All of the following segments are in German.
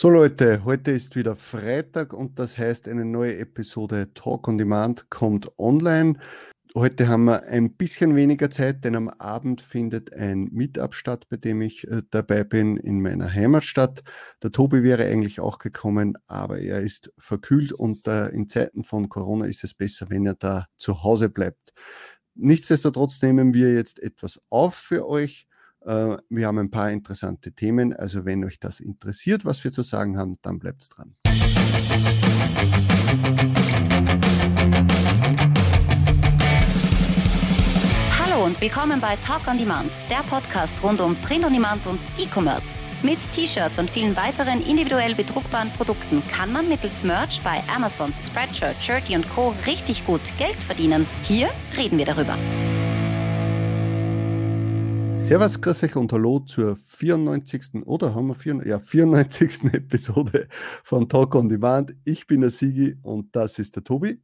So Leute, heute ist wieder Freitag und das heißt, eine neue Episode Talk on Demand kommt online. Heute haben wir ein bisschen weniger Zeit, denn am Abend findet ein Meetup statt, bei dem ich äh, dabei bin in meiner Heimatstadt. Der Tobi wäre eigentlich auch gekommen, aber er ist verkühlt und äh, in Zeiten von Corona ist es besser, wenn er da zu Hause bleibt. Nichtsdestotrotz nehmen wir jetzt etwas auf für euch. Äh, wir haben ein paar interessante Themen, also wenn euch das interessiert, was wir zu sagen haben, dann bleibt dran. Hallo und willkommen bei Talk on Demand, der Podcast rund um Print on Demand und E-Commerce. Mit T-Shirts und vielen weiteren individuell bedruckbaren Produkten kann man mittels Merch bei Amazon, Spreadshirt, Shirty und Co. richtig gut Geld verdienen. Hier reden wir darüber. Servus, grüß euch und hallo zur 94. oder haben wir 94, ja, 94. Episode von Talk on Demand. Ich bin der Sigi und das ist der Tobi.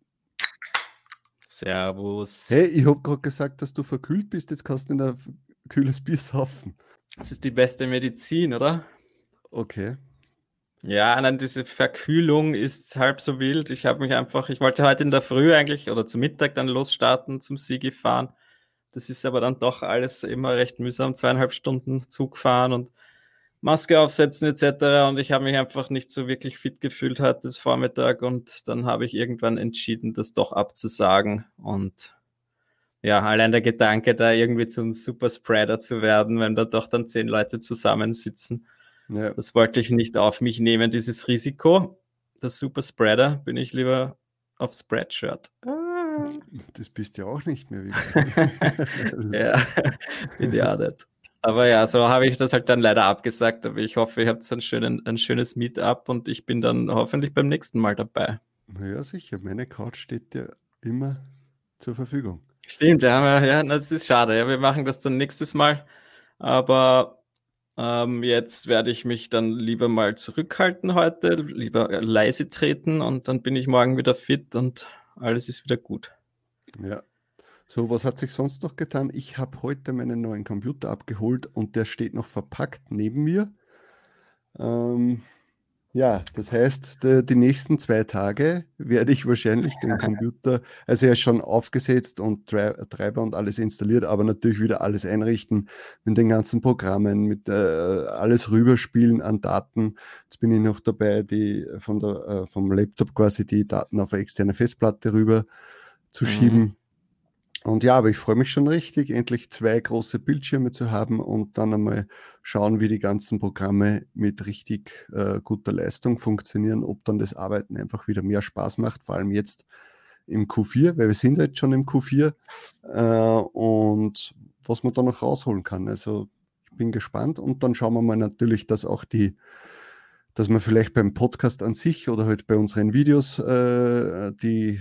Servus. Hey, ich habe gerade gesagt, dass du verkühlt bist, jetzt kannst du ein kühles Bier saufen. Das ist die beste Medizin, oder? Okay. Ja, nein, diese Verkühlung ist halb so wild. Ich habe mich einfach, ich wollte heute in der Früh eigentlich oder zum Mittag dann losstarten zum Sigi fahren das ist aber dann doch alles immer recht mühsam, zweieinhalb Stunden Zug fahren und Maske aufsetzen etc. Und ich habe mich einfach nicht so wirklich fit gefühlt heute das Vormittag und dann habe ich irgendwann entschieden, das doch abzusagen. Und ja, allein der Gedanke, da irgendwie zum Superspreader zu werden, wenn da doch dann zehn Leute zusammensitzen, ja. das wollte ich nicht auf mich nehmen, dieses Risiko. Das Superspreader bin ich lieber auf Spreadshirt. Ah. Das bist ja auch nicht mehr. ja, bin ja nicht. Aber ja, so habe ich das halt dann leider abgesagt. Aber ich hoffe, ihr habt ein, schönen, ein schönes Meetup und ich bin dann hoffentlich beim nächsten Mal dabei. Ja, sicher. Meine Couch steht dir immer zur Verfügung. Stimmt, ja, ja, das ist schade. Ja, wir machen das dann nächstes Mal. Aber ähm, jetzt werde ich mich dann lieber mal zurückhalten heute, lieber leise treten und dann bin ich morgen wieder fit und alles ist wieder gut. Ja. So, was hat sich sonst noch getan? Ich habe heute meinen neuen Computer abgeholt und der steht noch verpackt neben mir. Ähm, ja, das heißt, die, nächsten zwei Tage werde ich wahrscheinlich den Computer, also er ist schon aufgesetzt und Treiber und alles installiert, aber natürlich wieder alles einrichten mit den ganzen Programmen, mit äh, alles rüberspielen an Daten. Jetzt bin ich noch dabei, die von der, äh, vom Laptop quasi die Daten auf eine externe Festplatte rüber zu mhm. schieben. Und ja, aber ich freue mich schon richtig, endlich zwei große Bildschirme zu haben und dann einmal schauen, wie die ganzen Programme mit richtig äh, guter Leistung funktionieren, ob dann das Arbeiten einfach wieder mehr Spaß macht, vor allem jetzt im Q4, weil wir sind jetzt schon im Q4 äh, und was man da noch rausholen kann. Also ich bin gespannt und dann schauen wir mal natürlich, dass auch die, dass man vielleicht beim Podcast an sich oder halt bei unseren Videos äh, die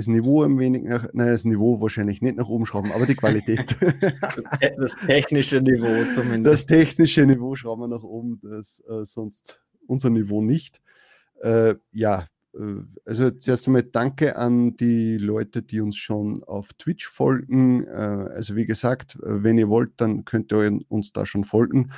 das Niveau ein wenig nach, nein, das Niveau wahrscheinlich nicht nach oben schrauben, aber die Qualität. das, das technische Niveau zumindest. Das technische Niveau schrauben wir nach oben, das, äh, sonst unser Niveau nicht. Äh, ja, äh, also zuerst einmal danke an die Leute, die uns schon auf Twitch folgen. Äh, also wie gesagt, äh, wenn ihr wollt, dann könnt ihr uns da schon folgen.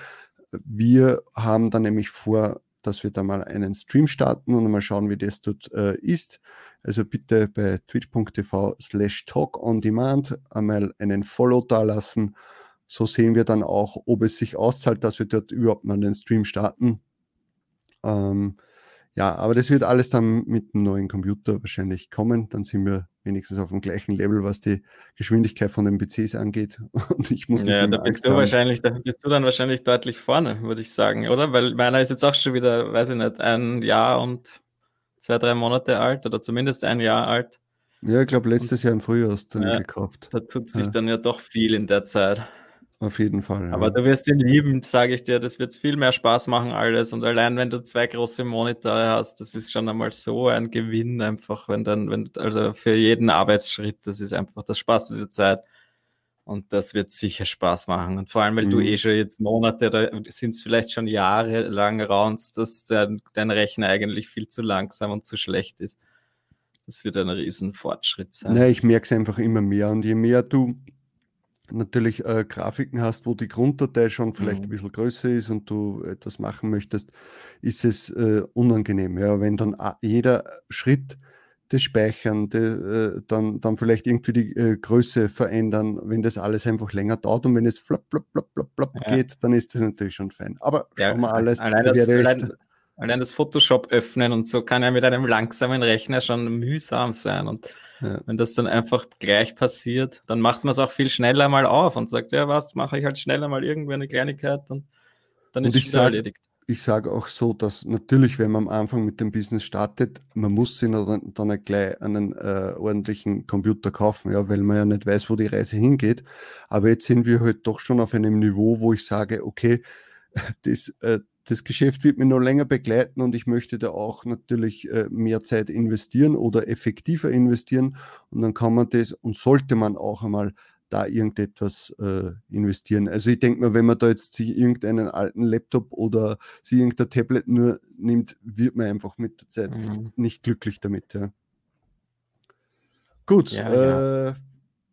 Wir haben dann nämlich vor, dass wir da mal einen Stream starten und mal schauen, wie das dort ist. Also bitte bei twitch.tv slash talk on demand einmal einen Follow da lassen. So sehen wir dann auch, ob es sich auszahlt, dass wir dort überhaupt mal den Stream starten. Ähm, ja, aber das wird alles dann mit dem neuen Computer wahrscheinlich kommen. Dann sind wir wenigstens auf dem gleichen Level, was die Geschwindigkeit von den PCs angeht. Und ich muss Ja, da bist Angst du haben. wahrscheinlich, da bist du dann wahrscheinlich deutlich vorne, würde ich sagen, oder? Weil meiner ist jetzt auch schon wieder, weiß ich nicht, ein Jahr und zwei, drei Monate alt oder zumindest ein Jahr alt. Ja, ich glaube, letztes Jahr im Frühjahr hast du ja, gekauft. Da tut sich ja. dann ja doch viel in der Zeit. Auf jeden Fall. Aber ja. du wirst ihn lieben, sage ich dir. Das wird viel mehr Spaß machen, alles. Und allein, wenn du zwei große Monitore hast, das ist schon einmal so ein Gewinn, einfach, wenn dann, wenn, also für jeden Arbeitsschritt, das ist einfach, das Spaß der Zeit. Und das wird sicher Spaß machen. Und vor allem, weil mhm. du eh schon jetzt Monate oder sind es vielleicht schon Jahre lang raunst, dass dein, dein Rechner eigentlich viel zu langsam und zu schlecht ist. Das wird ein riesen Fortschritt sein. Ja, ich merke es einfach immer mehr. Und je mehr du natürlich äh, Grafiken hast, wo die Grunddatei schon vielleicht Mhm. ein bisschen größer ist und du etwas machen möchtest, ist es äh, unangenehm. Ja, wenn dann a- jeder Schritt des Speichern, de, äh, dann, dann vielleicht irgendwie die äh, Größe verändern, wenn das alles einfach länger dauert und wenn es flop, flop, flop, flop, flop Ja. geht, dann ist das natürlich schon fein. Aber Ja, schauen wir alles. Allein Da das, allein, allein das Photoshop öffnen und so kann ja mit einem langsamen Rechner schon mühsam sein. Und Ja. wenn das dann einfach gleich passiert, dann macht man es auch viel schneller mal auf und sagt, ja, was, mache ich halt schneller mal irgendwie eine Kleinigkeit und dann Und ist es erledigt. Ich sage auch so, dass natürlich, wenn man am Anfang mit dem Business startet, man muss sich dann, dann gleich einen äh, ordentlichen Computer kaufen, ja, weil man ja nicht weiß, wo die Reise hingeht. Aber jetzt sind wir halt doch schon auf einem Niveau, wo ich sage, okay, das, äh, das Geschäft wird mich noch länger begleiten und ich möchte da auch natürlich äh, mehr Zeit investieren oder effektiver investieren. Und dann kann man das und sollte man auch einmal da irgendetwas äh, investieren. Also ich denke mir, wenn man da jetzt sich irgendeinen alten Laptop oder sich irgendein Tablet nur nimmt, wird man einfach mit der Zeit Mhm. nicht glücklich damit. Ja. Gut, Ja, äh,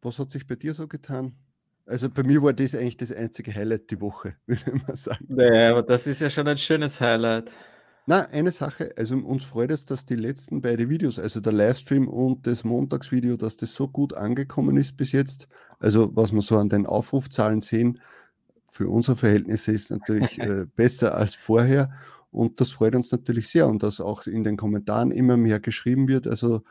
was hat sich bei dir so getan? Also bei mir war das eigentlich das einzige Highlight die Woche, würde ich mal sagen. Naja, aber das ist ja schon ein schönes Highlight. Na, eine Sache, also uns freut es, dass die letzten beiden Videos, also der Livestream und das Montagsvideo, dass das so gut angekommen ist bis jetzt. Also was wir so an den Aufrufzahlen sehen, für unsere Verhältnisse ist natürlich äh, besser als vorher. Und das freut uns natürlich sehr und dass auch in den Kommentaren immer mehr geschrieben wird. Also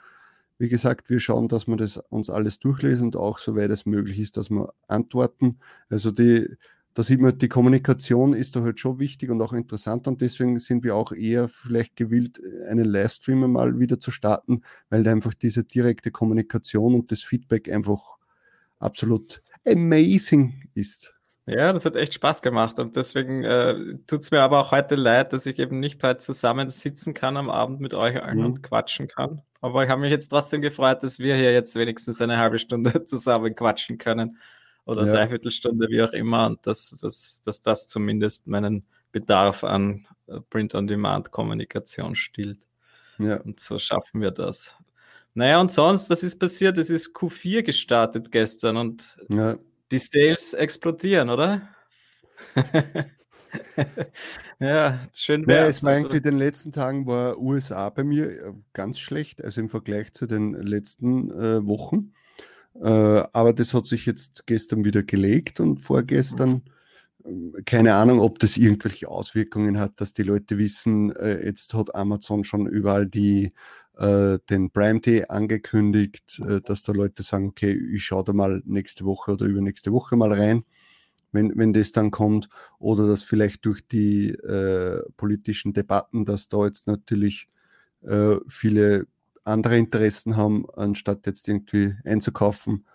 wie gesagt, wir schauen, dass wir das uns alles durchlesen und auch soweit es möglich ist, dass wir antworten. Also die, da sieht man, die Kommunikation ist da halt schon wichtig und auch interessant und deswegen sind wir auch eher vielleicht gewillt, einen Livestream mal wieder zu starten, weil da einfach diese direkte Kommunikation und das Feedback einfach absolut amazing ist. Ja, das hat echt Spaß gemacht und deswegen äh, tut es mir aber auch heute leid, dass ich eben nicht heute zusammen sitzen kann am Abend mit euch allen Mhm. und quatschen kann. Aber ich habe mich jetzt trotzdem gefreut, dass wir hier jetzt wenigstens eine halbe Stunde zusammen quatschen können oder Ja. dreiviertel Stunde, wie auch immer, und dass, dass, dass das zumindest meinen Bedarf an äh, Print-on-Demand-Kommunikation stillt. Ja, Und so schaffen wir das. Naja, und sonst, was ist passiert? Es ist Q4 gestartet gestern und ja, die Sales explodieren, oder? ja, schön Ja, wär's. es war Also, irgendwie in den letzten Tagen war USA bei mir äh, ganz schlecht, also im Vergleich zu den letzten äh, Wochen. Äh, aber das hat sich jetzt gestern wieder gelegt und vorgestern, ähm, keine Ahnung, ob das irgendwelche Auswirkungen hat, dass die Leute wissen, äh, jetzt hat Amazon schon überall die, äh, den Prime Day angekündigt, dass da Leute sagen, okay, ich schaue da mal nächste Woche oder übernächste Woche mal rein wenn, wenn das dann kommt, oder dass vielleicht durch die äh, politischen Debatten, dass da jetzt natürlich äh, viele andere Interessen haben, anstatt jetzt irgendwie einzukaufen.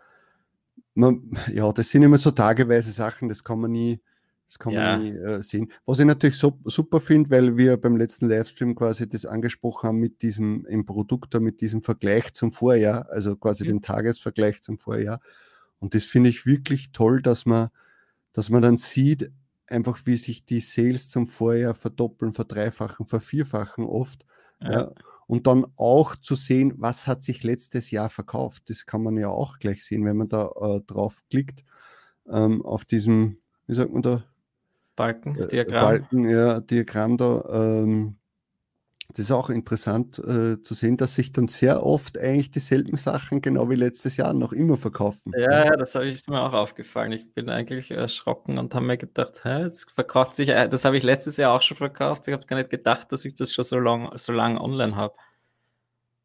Man, ja, das sind immer so tageweise Sachen, das kann man nie, das kann Ja. man nie äh, sehen. Was ich natürlich so, super finde, weil wir beim letzten Livestream quasi das angesprochen haben mit diesem im Produkt, mit diesem Vergleich zum Vorjahr, also quasi Mhm. den Tagesvergleich zum Vorjahr. Und das finde ich wirklich toll, dass man dass man dann sieht, einfach wie sich die Sales zum Vorjahr verdoppeln, verdreifachen, vervierfachen oft. Ja. ja. Und dann auch zu sehen, was hat sich letztes Jahr verkauft. Das kann man ja auch gleich sehen, wenn man da äh, drauf klickt, ähm, auf diesem, wie sagt man da, Balken, äh, Diagramm. Balken, ja, Diagramm da. Ähm, das ist auch interessant äh, zu sehen, dass sich dann sehr oft eigentlich dieselben Sachen, genau wie letztes Jahr, noch immer verkaufen. Ja, das habe ich ist mir auch aufgefallen. Ich bin eigentlich erschrocken und habe mir gedacht, hä, jetzt verkauft sich, äh, das habe ich letztes Jahr auch schon verkauft. Ich habe gar nicht gedacht, dass ich das schon so lang, so lang online habe.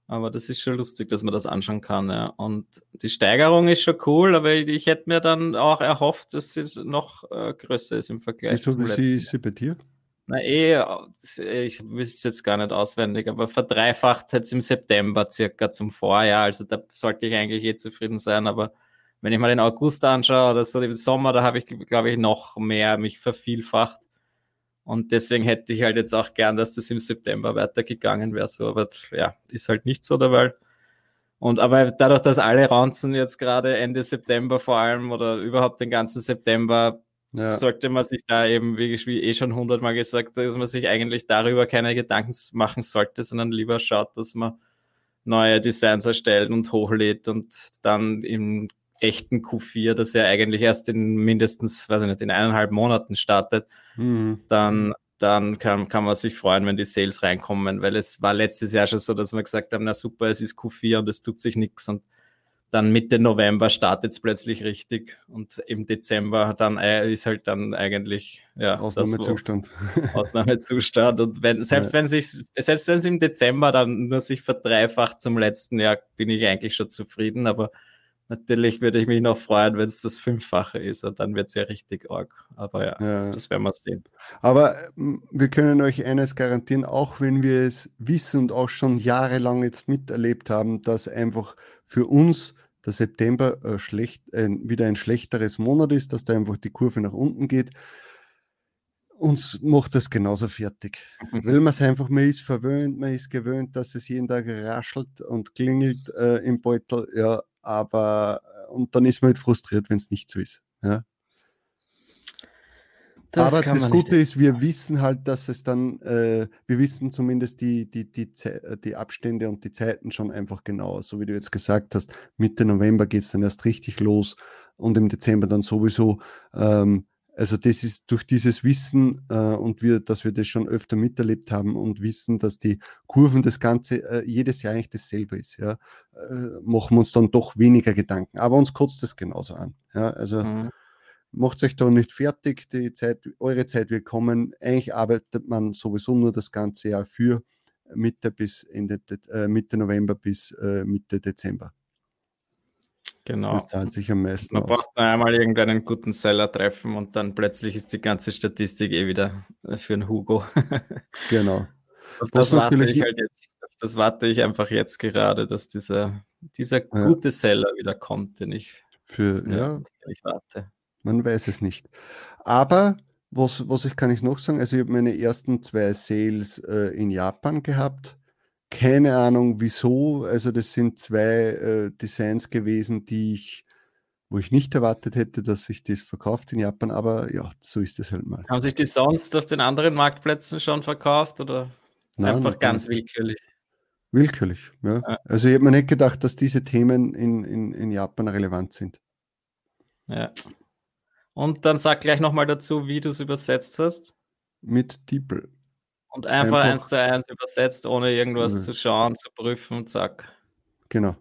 Aber das ist schon lustig, dass man das anschauen kann. Ja. Und die Steigerung ist schon cool, aber ich, ich hätte mir dann auch erhofft, dass es noch äh, größer ist im Vergleich wie letzten sie, Jahr. ist sie bei dir? Na eh, ich wüsste es jetzt gar nicht auswendig, aber verdreifacht jetzt im September circa zum Vorjahr. Also da sollte ich eigentlich eh zufrieden sein. Aber wenn ich mal den August anschaue oder so im Sommer, da habe ich, glaube ich, noch mehr mich vervielfacht. Und deswegen hätte ich halt jetzt auch gern, dass das im September weitergegangen wäre. So, aber ja, ist halt nicht so dabei. Und aber dadurch, dass alle Ranzen jetzt gerade Ende September vor allem oder überhaupt den ganzen September Ja. sollte man sich da eben, wie, wie eh schon hundertmal gesagt, dass man sich eigentlich darüber keine Gedanken machen sollte, sondern lieber schaut, dass man neue Designs erstellt und hochlädt und dann im echten Q4, das ja eigentlich erst in mindestens, weiß ich nicht, in eineinhalb Monaten startet, mhm. dann, dann kann, kann man sich freuen, wenn die Sales reinkommen, weil es war letztes Jahr schon so, dass wir gesagt haben, na super, es ist Q4 und es tut sich nichts und dann Mitte November startet es plötzlich richtig und im Dezember dann äh, ist halt dann eigentlich ja, Ausnahmezustand. Das, Ausnahmezustand. Und wenn, selbst ja. wenn sich, selbst wenn es im Dezember dann nur sich verdreifacht zum letzten Jahr, bin ich eigentlich schon zufrieden. Aber natürlich würde ich mich noch freuen, wenn es das Fünffache ist und dann wird es ja richtig arg. Aber ja, ja, das werden wir sehen. Aber wir können euch eines garantieren, auch wenn wir es wissen und auch schon jahrelang jetzt miterlebt haben, dass einfach für uns der September äh, schlecht, äh, wieder ein schlechteres Monat ist, dass da einfach die Kurve nach unten geht. Uns macht das genauso fertig. Mhm. Weil man es einfach, man ist verwöhnt, man ist gewöhnt, dass es jeden Tag raschelt und klingelt äh, im Beutel, ja, aber äh, und dann ist man halt frustriert, wenn es nicht so ist. Ja. Das Aber das Gute ist, wir wissen halt, dass es dann, äh, wir wissen zumindest die, die, die, die Abstände und die Zeiten schon einfach genau. So wie du jetzt gesagt hast, Mitte November geht es dann erst richtig los und im Dezember dann sowieso. Ähm, also das ist durch dieses Wissen äh, und wir, dass wir das schon öfter miterlebt haben und wissen, dass die Kurven das Ganze äh, jedes Jahr eigentlich dasselbe ist, ja, äh, machen wir uns dann doch weniger Gedanken. Aber uns kotzt das genauso an. Ja, also mhm macht euch da nicht fertig, die Zeit, eure Zeit wird kommen. Eigentlich arbeitet man sowieso nur das ganze Jahr für Mitte bis Ende äh, Mitte November bis äh, Mitte Dezember. Genau. Das zahlt sich am meisten Man aus. braucht nur einmal irgendeinen guten Seller treffen und dann plötzlich ist die ganze Statistik eh wieder äh, für einen Hugo. genau. Und das, warte ich halt jetzt, das warte ich einfach jetzt gerade, dass dieser, dieser gute ja. Seller wieder kommt, den ich, für, ja, ja. ich warte. Man weiß es nicht. Aber was, was ich kann ich noch sagen? Also ich habe meine ersten zwei Sales äh, in Japan gehabt. Keine Ahnung wieso. Also das sind zwei äh, Designs gewesen, die ich, wo ich nicht erwartet hätte, dass sich das verkauft in Japan. Aber ja, so ist es halt mal. Haben sich die sonst auf den anderen Marktplätzen schon verkauft oder Nein, einfach ganz willkürlich? Willkürlich, ja. ja. Also ich habe mir nicht gedacht, dass diese Themen in, in, in Japan relevant sind. Ja. Und dann sag gleich nochmal dazu, wie du es übersetzt hast. Mit Diepel. Und einfach, einfach, eins zu eins übersetzt, ohne irgendwas mhm. zu schauen, zu prüfen, zack. Genau.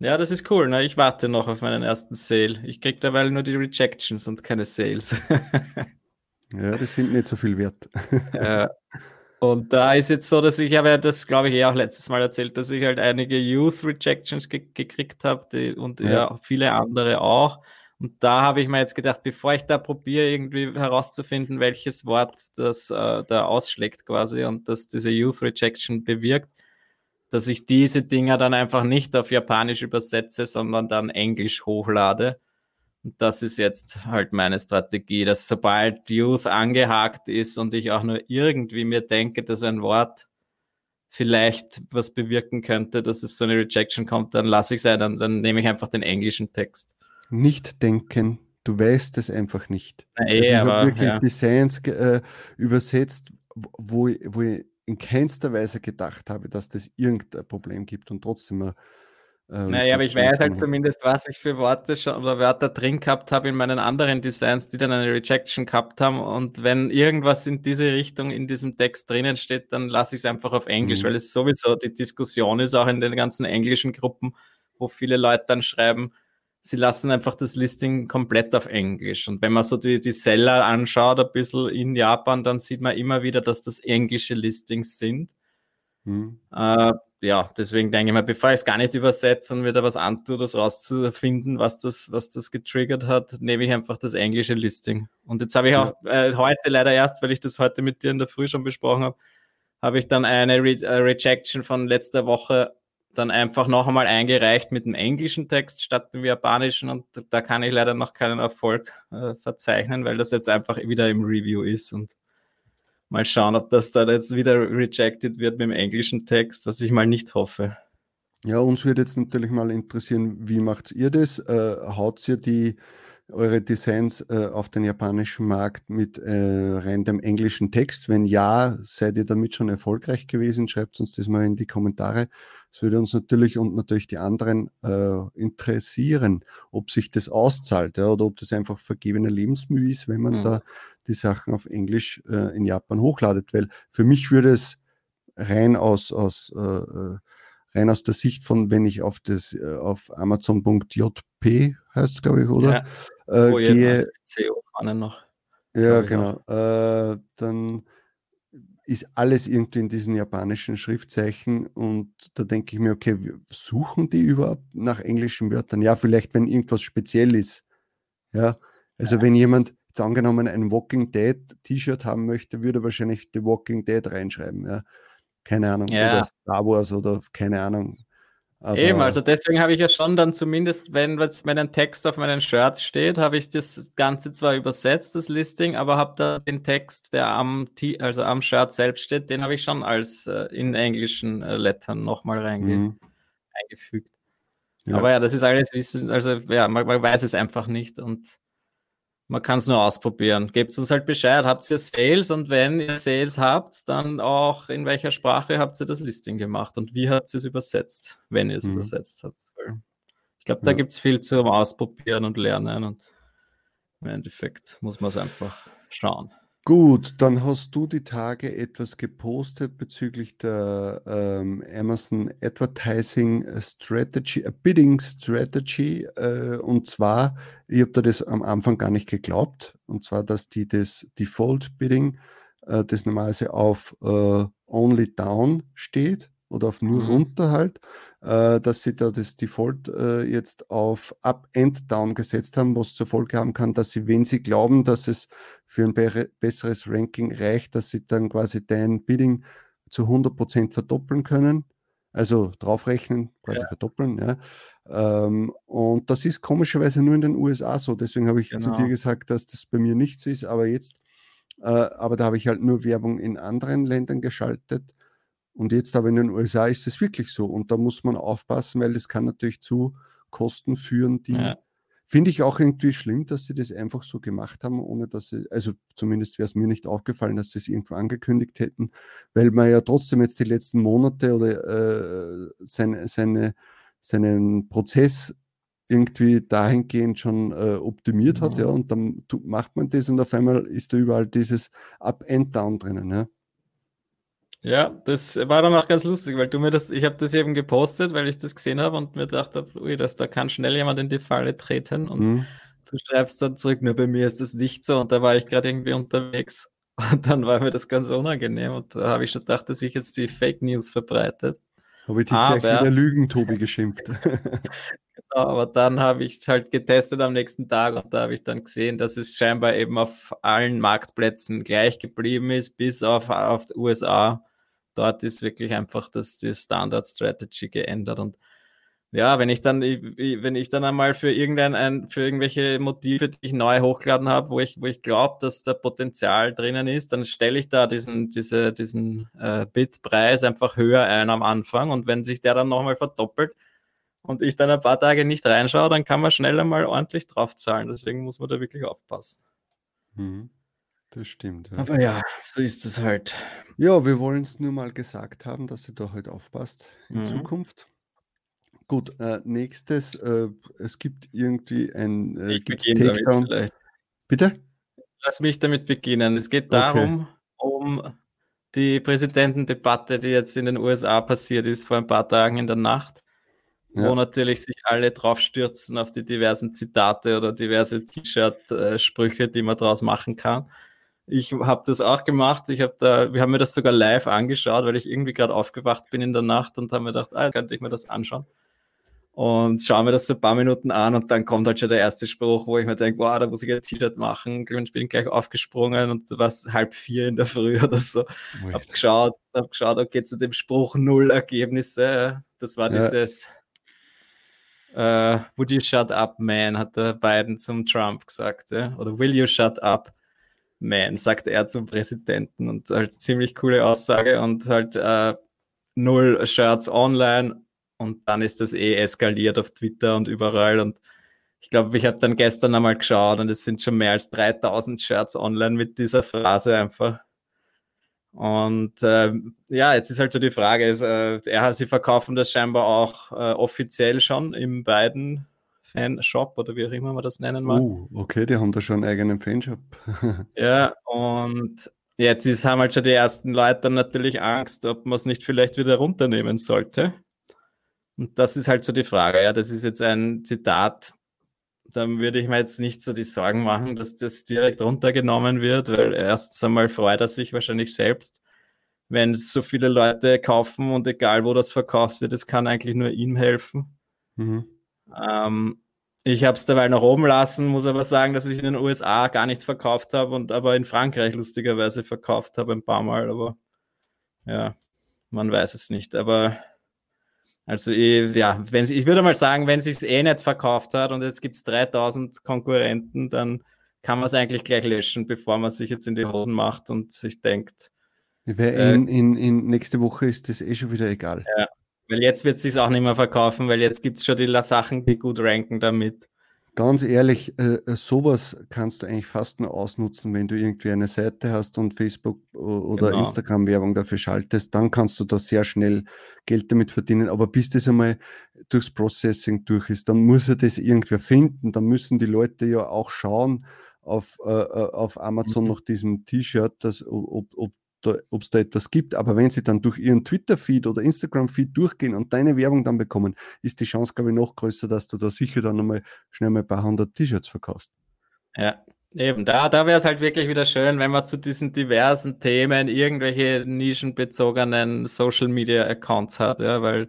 Ja. das ist cool. Ne? Ich warte noch auf meinen ersten Sale. Ich kriege dabei nur die Rejections und keine Sales. ja, das sind nicht so viel wert. ja. Und da ist jetzt so, dass ich habe ja das, glaube ich, eh auch letztes Mal erzählt, dass ich halt einige Youth Rejections ge gekriegt habe und ja. ja. viele andere auch. Und da habe ich mir jetzt gedacht, bevor ich da probiere, irgendwie herauszufinden, welches Wort das äh, da ausschlägt quasi und dass diese Youth Rejection bewirkt, dass ich diese Dinger dann einfach nicht auf Japanisch übersetze, sondern dann Englisch hochlade und das ist jetzt halt meine Strategie, dass sobald Youth angehakt ist und ich auch nur irgendwie mir denke, dass ein Wort vielleicht was bewirken könnte, dass es so eine Rejection kommt, dann lasse ich es, dann, dann nehme ich einfach den englischen Text. Nicht denken, du weißt es einfach nicht. Na, eh, also ich habe wirklich ja. Designs äh, übersetzt, wo, wo ich in keinster Weise gedacht habe, dass das irgendein Problem gibt und trotzdem ähm, naja, aber ich weiß halt zumindest, was ich für Worte schon oder Wörter drin gehabt habe in meinen anderen Designs, die dann eine Rejection gehabt haben. Und wenn irgendwas in diese Richtung in diesem Text drinnen steht, dann lasse ich es einfach auf Englisch, mhm. weil es sowieso die Diskussion ist, auch in den ganzen englischen Gruppen, wo viele Leute dann schreiben, sie lassen einfach das Listing komplett auf Englisch. Und wenn man so die, die Seller anschaut, ein bisschen in Japan, dann sieht man immer wieder, dass das englische Listings sind. Mhm. Äh, ja, deswegen denke ich mal, bevor ich es gar nicht übersetze und mir da was antue, das rauszufinden, was das, was das getriggert hat, nehme ich einfach das englische Listing. Und jetzt habe ich auch äh, heute leider erst, weil ich das heute mit dir in der Früh schon besprochen habe, habe ich dann eine Re äh, Rejection von letzter Woche dann einfach noch einmal eingereicht mit dem englischen Text statt dem japanischen und da kann ich leider noch keinen Erfolg äh, verzeichnen, weil das jetzt einfach wieder im Review ist und Mal schauen, ob das dann jetzt wieder rejected wird mit dem englischen Text, was ich mal nicht hoffe. Ja, uns würde jetzt natürlich mal interessieren, wie macht ihr das? Äh, haut ihr die eure Designs äh, auf den japanischen Markt mit äh, rein dem englischen Text? Wenn ja, seid ihr damit schon erfolgreich gewesen? Schreibt uns das mal in die Kommentare. Das würde uns natürlich und natürlich die anderen äh, interessieren, ob sich das auszahlt ja, oder ob das einfach vergebene Lebensmühe ist, wenn man mhm. da die Sachen auf Englisch äh, in Japan hochladet. Weil für mich würde es rein aus, aus äh, äh rein aus der Sicht von, wenn ich auf das auf Amazon.jp heißt glaube ich, oder? Ja. Äh, gehe, CO noch. Ja, genau. Äh, dann ist alles irgendwie in diesen japanischen Schriftzeichen und da denke ich mir, okay, suchen die überhaupt nach englischen Wörtern? Ja, vielleicht, wenn irgendwas speziell ist. Ja, also ja. wenn jemand jetzt angenommen ein Walking Dead T-Shirt haben möchte, würde wahrscheinlich The Walking Dead reinschreiben. Ja keine Ahnung, ja. oder Star Wars oder keine Ahnung. Aber Eben, also deswegen habe ich ja schon dann zumindest, wenn jetzt mein Text auf meinen Shirts steht, habe ich das Ganze zwar übersetzt, das Listing, aber habe da den Text, der am, T also am Shirt selbst steht, den habe ich schon als äh, in englischen äh, Lettern nochmal reinge mhm. eingefügt. Ja. Aber ja, das ist alles Wissen, also ja, man, man weiß es einfach nicht und man kann es nur ausprobieren. Gebt uns halt Bescheid, habt ihr Sales und wenn ihr Sales habt, dann auch in welcher Sprache habt ihr das Listing gemacht und wie habt ihr es übersetzt, wenn ihr es mhm. übersetzt habt. Ich glaube, da ja. gibt es viel zum Ausprobieren und Lernen und im Endeffekt muss man es einfach schauen. Gut, dann hast du die Tage etwas gepostet bezüglich der ähm, Amazon Advertising Strategy, äh, Bidding Strategy. Äh, und zwar, ich habe da das am Anfang gar nicht geglaubt, und zwar, dass die das Default Bidding, äh, das normalerweise auf äh, Only Down steht oder auf nur mhm. runter halt, äh, dass sie da das Default äh, jetzt auf Up and Down gesetzt haben, was zur Folge haben kann, dass sie, wenn sie glauben, dass es für ein be besseres Ranking reicht, dass sie dann quasi dein Bidding zu 100% verdoppeln können. Also draufrechnen, quasi ja. verdoppeln. Ja. Ähm, und das ist komischerweise nur in den USA so. Deswegen habe ich genau. zu dir gesagt, dass das bei mir nicht so ist. Aber jetzt, äh, aber da habe ich halt nur Werbung in anderen Ländern geschaltet. Und jetzt aber in den USA ist es wirklich so. Und da muss man aufpassen, weil das kann natürlich zu Kosten führen, die ja. finde ich auch irgendwie schlimm, dass sie das einfach so gemacht haben, ohne dass sie, also zumindest wäre es mir nicht aufgefallen, dass sie es irgendwo angekündigt hätten, weil man ja trotzdem jetzt die letzten Monate oder äh, seine, seine, seinen Prozess irgendwie dahingehend schon äh, optimiert mhm. hat, ja, und dann macht man das und auf einmal ist da überall dieses Up and Down drinnen, ja. Ja, das war dann auch ganz lustig, weil du mir das, ich habe das eben gepostet, weil ich das gesehen habe und mir dachte, ui, das, da kann schnell jemand in die Falle treten und mhm. du schreibst dann zurück, nur bei mir ist das nicht so und da war ich gerade irgendwie unterwegs und dann war mir das ganz unangenehm und da habe ich schon gedacht, dass ich jetzt die Fake News verbreitet. Habe ich dich aber, gleich wieder Lügen-Tobi geschimpft. genau, aber dann habe ich es halt getestet am nächsten Tag und da habe ich dann gesehen, dass es scheinbar eben auf allen Marktplätzen gleich geblieben ist, bis auf, auf die USA dort ist wirklich einfach das, die Standard Strategy geändert und ja, wenn ich dann, wenn ich dann einmal für irgendein, ein, für irgendwelche Motive, die ich neu hochgeladen habe, wo ich, wo ich glaube, dass da Potenzial drinnen ist, dann stelle ich da diesen, diese, diesen äh, Bitpreis einfach höher ein am Anfang und wenn sich der dann nochmal verdoppelt und ich dann ein paar Tage nicht reinschaue, dann kann man schnell einmal ordentlich draufzahlen. Deswegen muss man da wirklich aufpassen. Mhm. Das stimmt. Ja. Aber ja, so ist es halt. Ja, wir wollen es nur mal gesagt haben, dass sie da halt aufpasst in mhm. Zukunft. Gut, äh, nächstes, äh, es gibt irgendwie ein äh, ich beginne Takedown. Damit Bitte? Lass mich damit beginnen. Es geht darum, okay. um die Präsidentendebatte, die jetzt in den USA passiert ist vor ein paar Tagen in der Nacht, ja. wo natürlich sich alle drauf stürzen auf die diversen Zitate oder diverse T-Shirt-Sprüche, äh, die man daraus machen kann. Ich habe das auch gemacht. Ich habe da, wir haben mir das sogar live angeschaut, weil ich irgendwie gerade aufgewacht bin in der Nacht und haben mir gedacht, ah, könnte ich mir das anschauen. Und schauen wir das so ein paar Minuten an und dann kommt halt schon der erste Spruch, wo ich mir denke, wow, da muss ich ein T-Shirt machen. Ich bin gleich aufgesprungen und was halb vier in der Früh oder so. Oh, hab geschaut, hab geschaut, okay, zu dem Spruch null Ergebnisse. Das war ja. dieses uh, Would you shut up, man, hat der Biden zum Trump gesagt. Ja? Oder Will you shut up? Man, sagt er zum Präsidenten. Und halt ziemlich coole Aussage und halt äh, null Shirts online. Und dann ist das eh eskaliert auf Twitter und überall. Und ich glaube, ich habe dann gestern einmal geschaut und es sind schon mehr als 3000 Shirts online mit dieser Phrase einfach. Und äh, ja, jetzt ist halt so die Frage, ist, äh, ja, sie verkaufen das scheinbar auch äh, offiziell schon im beiden Fanshop oder wie auch immer man das nennen mag. Uh, okay, die haben da schon einen eigenen Fanshop. ja, und jetzt ist, haben halt schon die ersten Leute natürlich Angst, ob man es nicht vielleicht wieder runternehmen sollte. Und das ist halt so die Frage. Ja, das ist jetzt ein Zitat dann würde ich mir jetzt nicht so die Sorgen machen, dass das direkt runtergenommen wird, weil erstens einmal freut er sich wahrscheinlich selbst, wenn so viele Leute kaufen und egal wo das verkauft wird, es kann eigentlich nur ihm helfen. Mhm. Ähm, ich habe es dabei noch oben lassen, muss aber sagen, dass ich in den USA gar nicht verkauft habe und aber in Frankreich lustigerweise verkauft habe ein paar Mal, aber ja, man weiß es nicht. Aber also ich, ja, wenn ich würde mal sagen, wenn es eh nicht verkauft hat und jetzt gibt es 3000 Konkurrenten, dann kann man es eigentlich gleich löschen, bevor man sich jetzt in die Hosen macht und sich denkt. Äh, in, in, in, nächste Woche ist das eh schon wieder egal. Ja, weil jetzt wird es sich auch nicht mehr verkaufen, weil jetzt gibt es schon die Sachen, die gut ranken damit. Ganz ehrlich, äh, äh, sowas kannst du eigentlich fast nur ausnutzen, wenn du irgendwie eine Seite hast und Facebook oder genau. Instagram Werbung dafür schaltest, dann kannst du da sehr schnell Geld damit verdienen. Aber bis das einmal durchs Processing durch ist, dann muss er das irgendwer finden. Dann müssen die Leute ja auch schauen auf, äh, äh auf Amazon mhm. nach diesem T-Shirt, ob, ob ob es da etwas gibt. Aber wenn sie dann durch ihren Twitter-Feed oder Instagram-Feed durchgehen und deine Werbung dann bekommen, ist die Chance, glaube ich, noch größer, dass du da sicher dann nochmal schnell mal ein paar hundert T-Shirts verkaufst. Ja, eben. Da, da wäre es halt wirklich wieder schön, wenn man zu diesen diversen Themen irgendwelche nischenbezogenen Social-Media-Accounts hat, ja, weil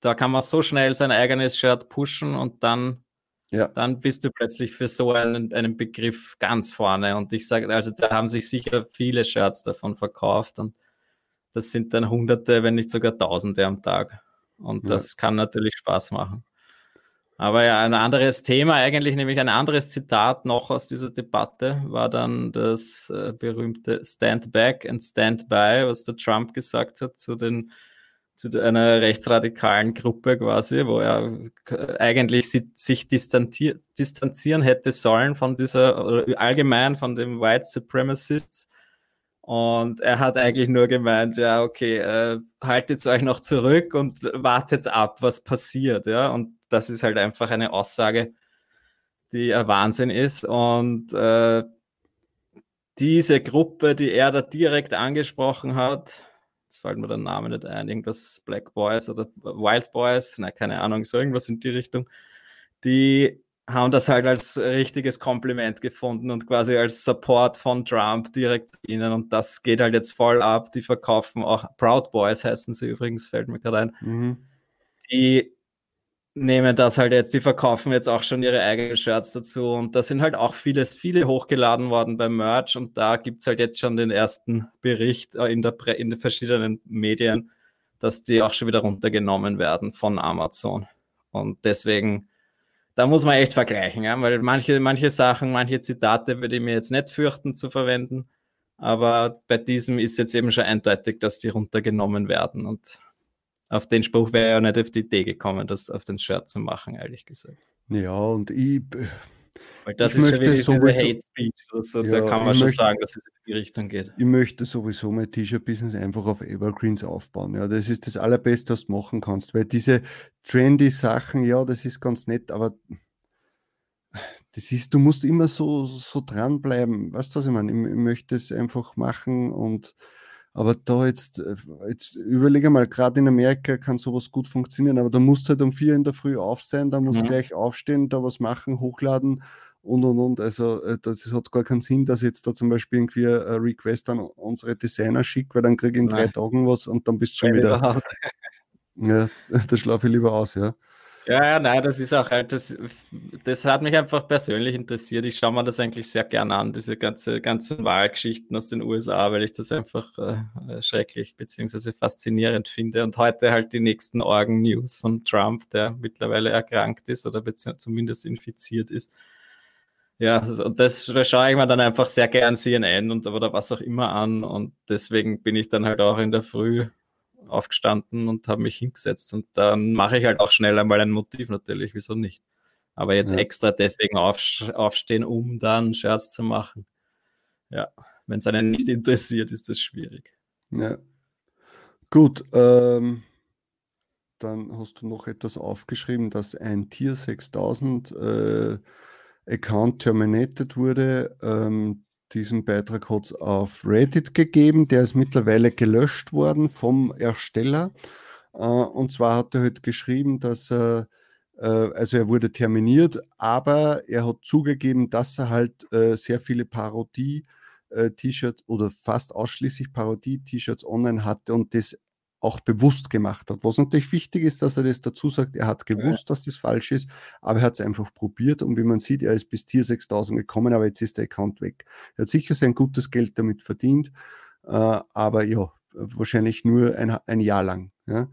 da kann man so schnell sein eigenes Shirt pushen und dann ja. dann bist du plötzlich für so einen, einen Begriff ganz vorne. Und ich sage, also da haben sich sicher viele Shirts davon verkauft und das sind dann Hunderte, wenn nicht sogar Tausende am Tag. Und ja. das kann natürlich Spaß machen. Aber ja, ein anderes Thema, eigentlich nämlich ein anderes Zitat noch aus dieser Debatte, war dann das äh, berühmte Stand Back and Stand By, was der Trump gesagt hat zu den zu einer rechtsradikalen Gruppe quasi, wo er eigentlich sich distanzieren hätte sollen von dieser, allgemein von den White Supremacists. Und er hat eigentlich nur gemeint, ja, okay, äh, haltet euch noch zurück und wartet ab, was passiert, ja. Und das ist halt einfach eine Aussage, die ein Wahnsinn ist. Und äh, diese Gruppe, die er da direkt angesprochen hat, jetzt fällt mir der Name nicht ein, irgendwas Black Boys oder Wild Boys, na, keine Ahnung, so irgendwas in die Richtung. Die haben das halt als richtiges Kompliment gefunden und quasi als Support von Trump direkt ihnen und das geht halt jetzt voll ab. Die verkaufen auch Proud Boys heißen sie übrigens, fällt mir gerade ein. Mhm. Die nehmen das halt jetzt, die verkaufen jetzt auch schon ihre eigenen Shirts dazu und da sind halt auch vieles, viele hochgeladen worden beim Merch und da gibt es halt jetzt schon den ersten Bericht äh, in, der in den verschiedenen Medien, dass die auch schon wieder runtergenommen werden von Amazon. Und deswegen, da muss man echt vergleichen, ja? weil manche, manche Sachen, manche Zitate würde ich mir jetzt nicht fürchten zu verwenden, aber bei diesem ist jetzt eben schon eindeutig, dass die runtergenommen werden und auf den Spruch wäre ja nicht auf die Idee gekommen, das auf den Shirt zu machen, ehrlich gesagt. Ja, und ich. Weil das ich ist schon wirklich sowieso, Hate Speech oder so, ja, da kann man schon möchte, sagen, dass es in die Richtung geht. Ich möchte sowieso mein T-Shirt-Business einfach auf Evergreens aufbauen. Ja, das ist das Allerbeste, was du machen kannst, weil diese trendy Sachen, ja, das ist ganz nett, aber das ist, du musst immer so, so dranbleiben. Weißt du, was ich meine? Ich, ich möchte es einfach machen und aber da jetzt, äh, jetzt überlege mal, gerade in Amerika kann sowas gut funktionieren, aber da musst du halt um vier in der Früh auf sein, da musst du mhm. gleich aufstehen, da was machen, hochladen und und und. Also äh, das hat gar keinen Sinn, dass ich jetzt da zum Beispiel irgendwie ein Request an unsere Designer schicke, weil dann kriege ich in drei Tagen was und dann bist du schon wieder. Ja, da schlafe ich lieber aus, ja. Ja, nein, das ist auch halt, das, das hat mich einfach persönlich interessiert. Ich schaue mir das eigentlich sehr gerne an, diese ganze, ganzen Wahlgeschichten aus den USA, weil ich das einfach äh, schrecklich bzw. faszinierend finde. Und heute halt die nächsten Orgen-News von Trump, der mittlerweile erkrankt ist oder zumindest infiziert ist. Ja, und das, das schaue ich mir dann einfach sehr gern CNN und oder was auch immer an. Und deswegen bin ich dann halt auch in der Früh aufgestanden und habe mich hingesetzt. Und dann mache ich halt auch schnell einmal ein Motiv natürlich, wieso nicht. Aber jetzt ja. extra deswegen aufstehen, um dann Scherz zu machen. Ja, wenn es einen nicht interessiert, ist das schwierig. Ja. Gut, ähm, dann hast du noch etwas aufgeschrieben, dass ein Tier 6000 äh, Account terminated wurde. Ähm, diesen Beitrag hat es auf Reddit gegeben. Der ist mittlerweile gelöscht worden vom Ersteller. Äh, und zwar hat er halt geschrieben, dass er, äh, also er wurde terminiert, aber er hat zugegeben, dass er halt äh, sehr viele Parodie-T-Shirts oder fast ausschließlich Parodie-T-Shirts online hatte und das auch bewusst gemacht hat. Was natürlich wichtig ist, dass er das dazu sagt, er hat gewusst, ja. dass das falsch ist, aber er hat es einfach probiert und wie man sieht, er ist bis Tier 6000 gekommen, aber jetzt ist der Account weg. Er hat sicher sein gutes Geld damit verdient, äh, aber ja, wahrscheinlich nur ein, ein Jahr lang. Ja.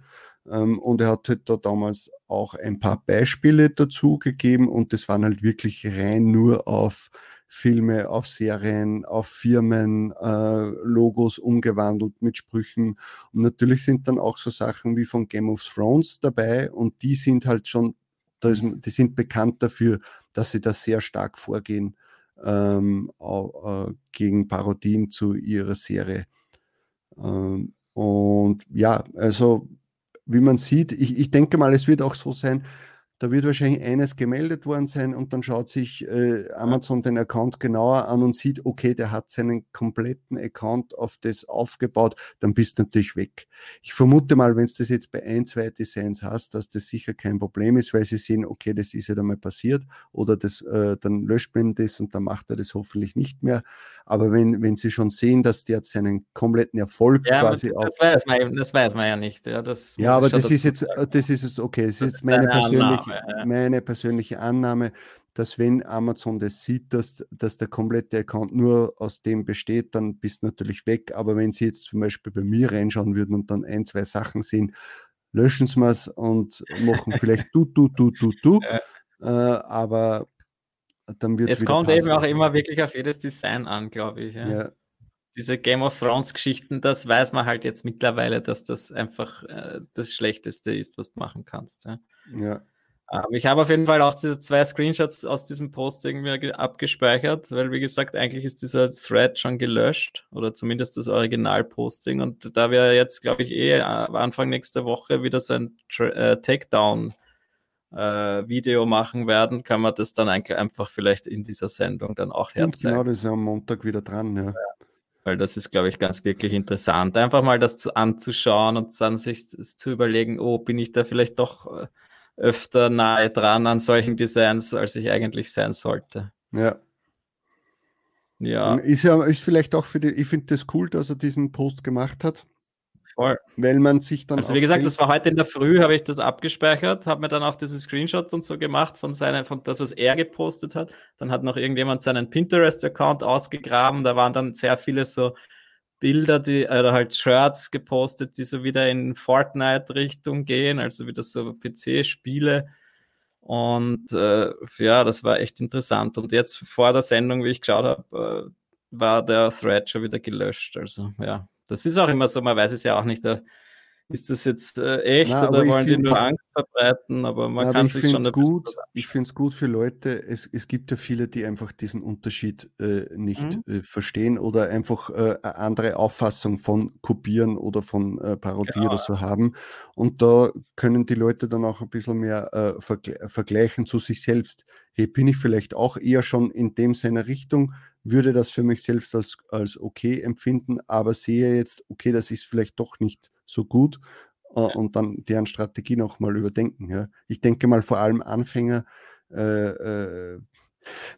Ähm, und er hat halt da damals auch ein paar Beispiele dazu gegeben und das waren halt wirklich rein nur auf Filme, auf Serien, auf Firmen, äh, Logos umgewandelt mit Sprüchen. Und natürlich sind dann auch so Sachen wie von Game of Thrones dabei und die sind halt schon, die sind bekannt dafür, dass sie da sehr stark vorgehen ähm, äh, gegen Parodien zu ihrer Serie. Ähm, und ja, also wie man sieht, ich, ich denke mal, es wird auch so sein, da wird wahrscheinlich eines gemeldet worden sein und dann schaut sich äh, Amazon den Account genauer an und sieht, okay, der hat seinen kompletten Account auf das aufgebaut, dann bist du natürlich weg. Ich vermute mal, wenn du das jetzt bei ein, zwei Designs hast, dass das sicher kein Problem ist, weil sie sehen, okay, das ist ja dann mal passiert oder das, äh, dann löscht man das und dann macht er das hoffentlich nicht mehr. Aber wenn, wenn sie schon sehen, dass der seinen kompletten Erfolg ja, quasi das, das weiß man, das weiß man ja nicht. Ja, das ja aber das ist, jetzt, das ist jetzt okay. Das, das ist jetzt meine persönliche Annahme, meine persönliche Annahme, dass wenn Amazon das sieht, dass, dass der komplette Account nur aus dem besteht, dann bist du natürlich weg. Aber wenn sie jetzt zum Beispiel bei mir reinschauen würden und dann ein, zwei Sachen sehen, löschen sie es und machen vielleicht du, du, du, du, du. Ja. Äh, aber dann wird es kommt passen. eben auch immer wirklich auf jedes Design an, glaube ich. Ja. ja. Diese Game of Thrones Geschichten, das weiß man halt jetzt mittlerweile, dass das einfach äh, das Schlechteste ist, was du machen kannst. Ja. ja. Ähm, ich habe auf jeden Fall auch diese zwei Screenshots aus diesem Post irgendwie abgespeichert, weil wie gesagt, eigentlich ist dieser Thread schon gelöscht oder zumindest das Original-Posting. Und da wir jetzt, glaube ich, eh äh, Anfang nächster Woche wieder so ein äh, Takedown äh, machen werden, kann man das dann einfach vielleicht in dieser Sendung dann auch herzeigen. Genau, das ist am Montag wieder dran, ja. ja weil das ist, glaube ich, ganz wirklich interessant. Einfach mal das zu, anzuschauen und dann sich zu überlegen, oh, bin ich da vielleicht doch äh, öfter nahe dran an solchen Designs, als ich eigentlich sein sollte. Ja. Ja. Ist ja ist vielleicht auch für die, ich finde das cool, dass er diesen Post gemacht hat. Voll. Weil man sich dann. Also, wie gesagt, das war heute in der Früh, habe ich das abgespeichert, habe mir dann auch diesen Screenshot und so gemacht von seinem, von das, was er gepostet hat. Dann hat noch irgendjemand seinen Pinterest-Account ausgegraben. Da waren dann sehr viele so Bilder, die, oder halt Shirts gepostet, die so wieder in Fortnite-Richtung gehen, also wieder so PC-Spiele. Und äh, ja, das war echt interessant. Und jetzt vor der Sendung, wie ich geschaut habe, äh, war der Thread schon wieder gelöscht. Also ja, das ist auch immer so, man weiß es ja auch nicht, da ist das jetzt äh, echt Na, oder wollen die nur Angst verbreiten? Aber man na, kann sich schon gut. Ich finde es gut für Leute. Es, es gibt ja viele, die einfach diesen Unterschied äh, nicht mhm. äh, verstehen oder einfach äh, eine andere Auffassung von Kopieren oder von äh, Parodie genau. oder so haben. Und da können die Leute dann auch ein bisschen mehr äh, vergle vergleichen zu sich selbst. Hey, bin ich vielleicht auch eher schon in dem seiner Richtung? Würde das für mich selbst als, als okay empfinden, aber sehe jetzt, okay, das ist vielleicht doch nicht so gut äh, und dann deren Strategie nochmal überdenken. Ja. Ich denke mal vor allem Anfänger, äh, äh,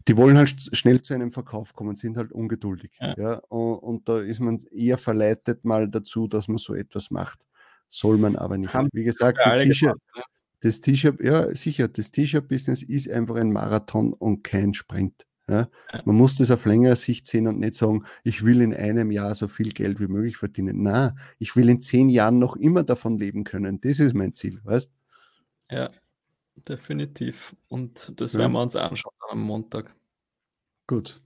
die wollen halt schnell zu einem Verkauf kommen, sind halt ungeduldig. Ja. ja und, und, da ist man eher verleitet mal dazu, dass man so etwas macht. Soll man aber nicht. Haben Wie gesagt, das T-Shirt, das T-Shirt, ja sicher, das T-Shirt-Business ist einfach ein Marathon und kein Sprint. Ja? Man muss das auf längere Sicht sehen und nicht sagen, ich will in einem Jahr so viel Geld wie möglich verdienen. Na, ich will in zehn Jahren noch immer davon leben können. Das ist mein Ziel, weißt Ja, definitiv. Und das ja. werden wir uns anschauen am Montag. Gut.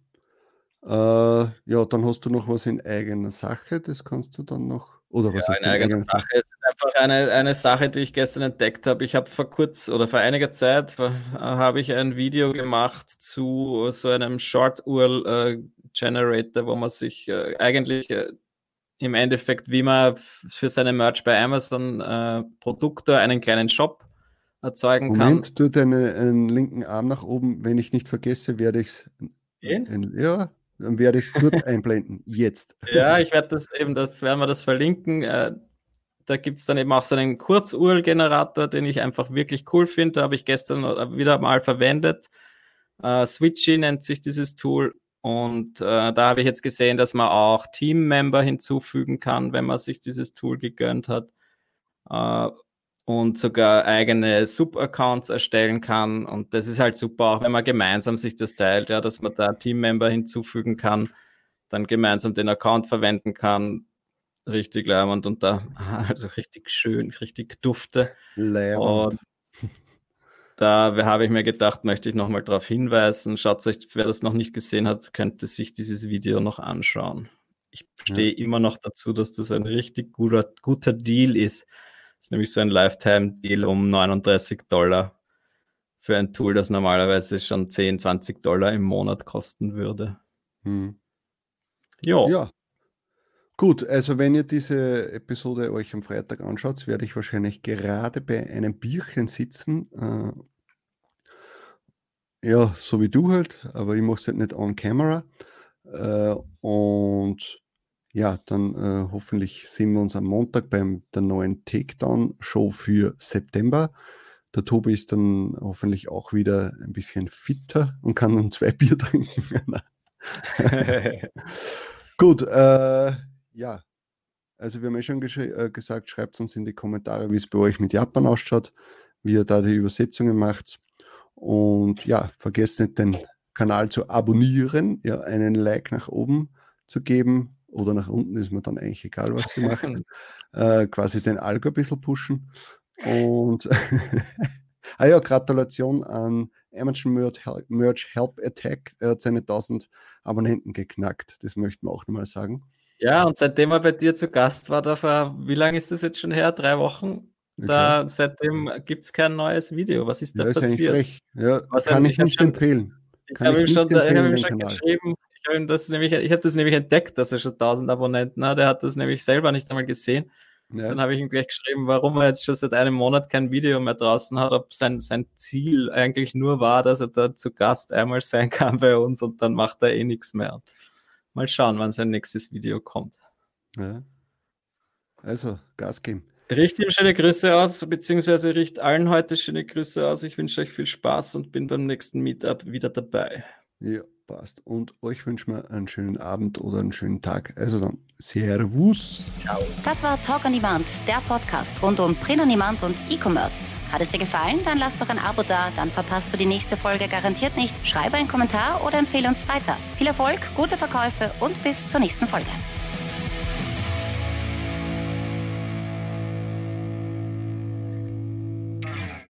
Äh, ja, dann hast du noch was in eigener Sache, das kannst du dann noch Oder was ja, ist eine eigene Sache? Es ist einfach eine, eine Sache, die ich gestern entdeckt habe. Ich habe vor kurz oder vor einiger Zeit äh, habe ich ein Video gemacht zu so einem Short-URL-Generator, äh, wo man sich äh, eigentlich im Endeffekt, wie man für seine Merch bei Amazon Produkte einen kleinen Shop erzeugen Moment, kann. Moment, tu deinen linken Arm nach oben. Wenn ich nicht vergesse, werde ich es. Ja, dann werde ich es dort einblenden. Jetzt. Ja, ich werde das eben, da werden wir das verlinken. Äh, da gibt es dann eben auch so einen Kurz-URL-Generator, den ich einfach wirklich cool finde. Da habe ich gestern wieder mal verwendet. Äh, Switchy nennt sich dieses Tool. Und äh, da habe ich jetzt gesehen, dass man auch Team-Member hinzufügen kann, wenn man sich dieses Tool gegönnt hat. Äh, und sogar eigene Sub-Accounts erstellen kann. Und das ist halt super, auch wenn man gemeinsam sich das teilt, ja, dass man da Team-Member hinzufügen kann, dann gemeinsam den Account verwenden kann. Richtig leimend und da, also richtig schön, richtig dufte. Leimend. Da habe ich mir gedacht, möchte ich nochmal darauf hinweisen. Schaut euch, wer das noch nicht gesehen hat, könnte sich dieses Video noch anschauen. Ich stehe ja. immer noch dazu, dass das ein richtig guter, guter Deal ist. Das ist nämlich so ein Lifetime-Deal um 39 Dollar für ein Tool, das normalerweise schon 10, 20 Dollar im Monat kosten würde. Hm. Jo. Ja. Gut, also wenn ihr diese Episode euch am Freitag anschaut, werde ich wahrscheinlich gerade bei einem Bierchen sitzen. Äh, ja, so wie du halt, aber ich mache es halt nicht on camera. Äh, und ja, dann äh, hoffentlich sehen wir uns am Montag beim der neuen Takedown-Show für September. Der Tobi ist dann hoffentlich auch wieder ein bisschen fitter und kann dann zwei Bier trinken. Gut, äh, ja. Also wir haben ja schon äh, gesagt, schreibt uns in die Kommentare, wie es bei euch mit Japan ausschaut, wie ihr da die Übersetzungen macht. Und ja, vergesst nicht den Kanal zu abonnieren, ja, einen Like nach oben zu geben oder nach unten ist mir dann eigentlich egal, was sie machen. äh, quasi den Algo ein bisschen pushen. Und ah ja, Gratulation an Amazon Merch Help Attack. Er hat seine 1000 Abonnenten geknackt. Das möchten wir auch nochmal sagen. Ja, und seitdem er bei dir zu Gast war, da vor, wie lange ist das jetzt schon her? Drei Wochen? Da, okay. Seitdem gibt es kein neues Video. Was ist da ja, passiert? Ist ja, Was kann ich nicht empfehlen. Ich habe ihm schon, hab schon geschrieben, ich habe das nämlich, ich habe das nämlich entdeckt, dass er schon 1000 Abonnenten hat. Er hat das nämlich selber nicht einmal gesehen. Ja. Dann habe ich ihm gleich geschrieben, warum er jetzt schon seit einem Monat kein Video mehr draußen hat, ob sein, sein Ziel eigentlich nur war, dass er da zu Gast einmal sein kann bei uns und dann macht er eh nichts mehr. Mal schauen, wann sein nächstes Video kommt. Ja. Also, Gas geben. Richt ihm schöne Grüße aus, beziehungsweise richt allen heute schöne Grüße aus. Ich wünsche euch viel Spaß und bin beim nächsten Meetup wieder dabei. Ja. Passt. Und euch wünschen wir einen schönen Abend oder einen schönen Tag. Also dann, Servus. Ciao. Das war Talk on Demand, der Podcast rund um Print on Demand und E-Commerce. Hat es dir gefallen? Dann lass doch ein Abo da, dann verpasst du die nächste Folge garantiert nicht. Schreibe einen Kommentar oder empfehle uns weiter. Viel Erfolg, gute Verkäufe und bis zur nächsten Folge.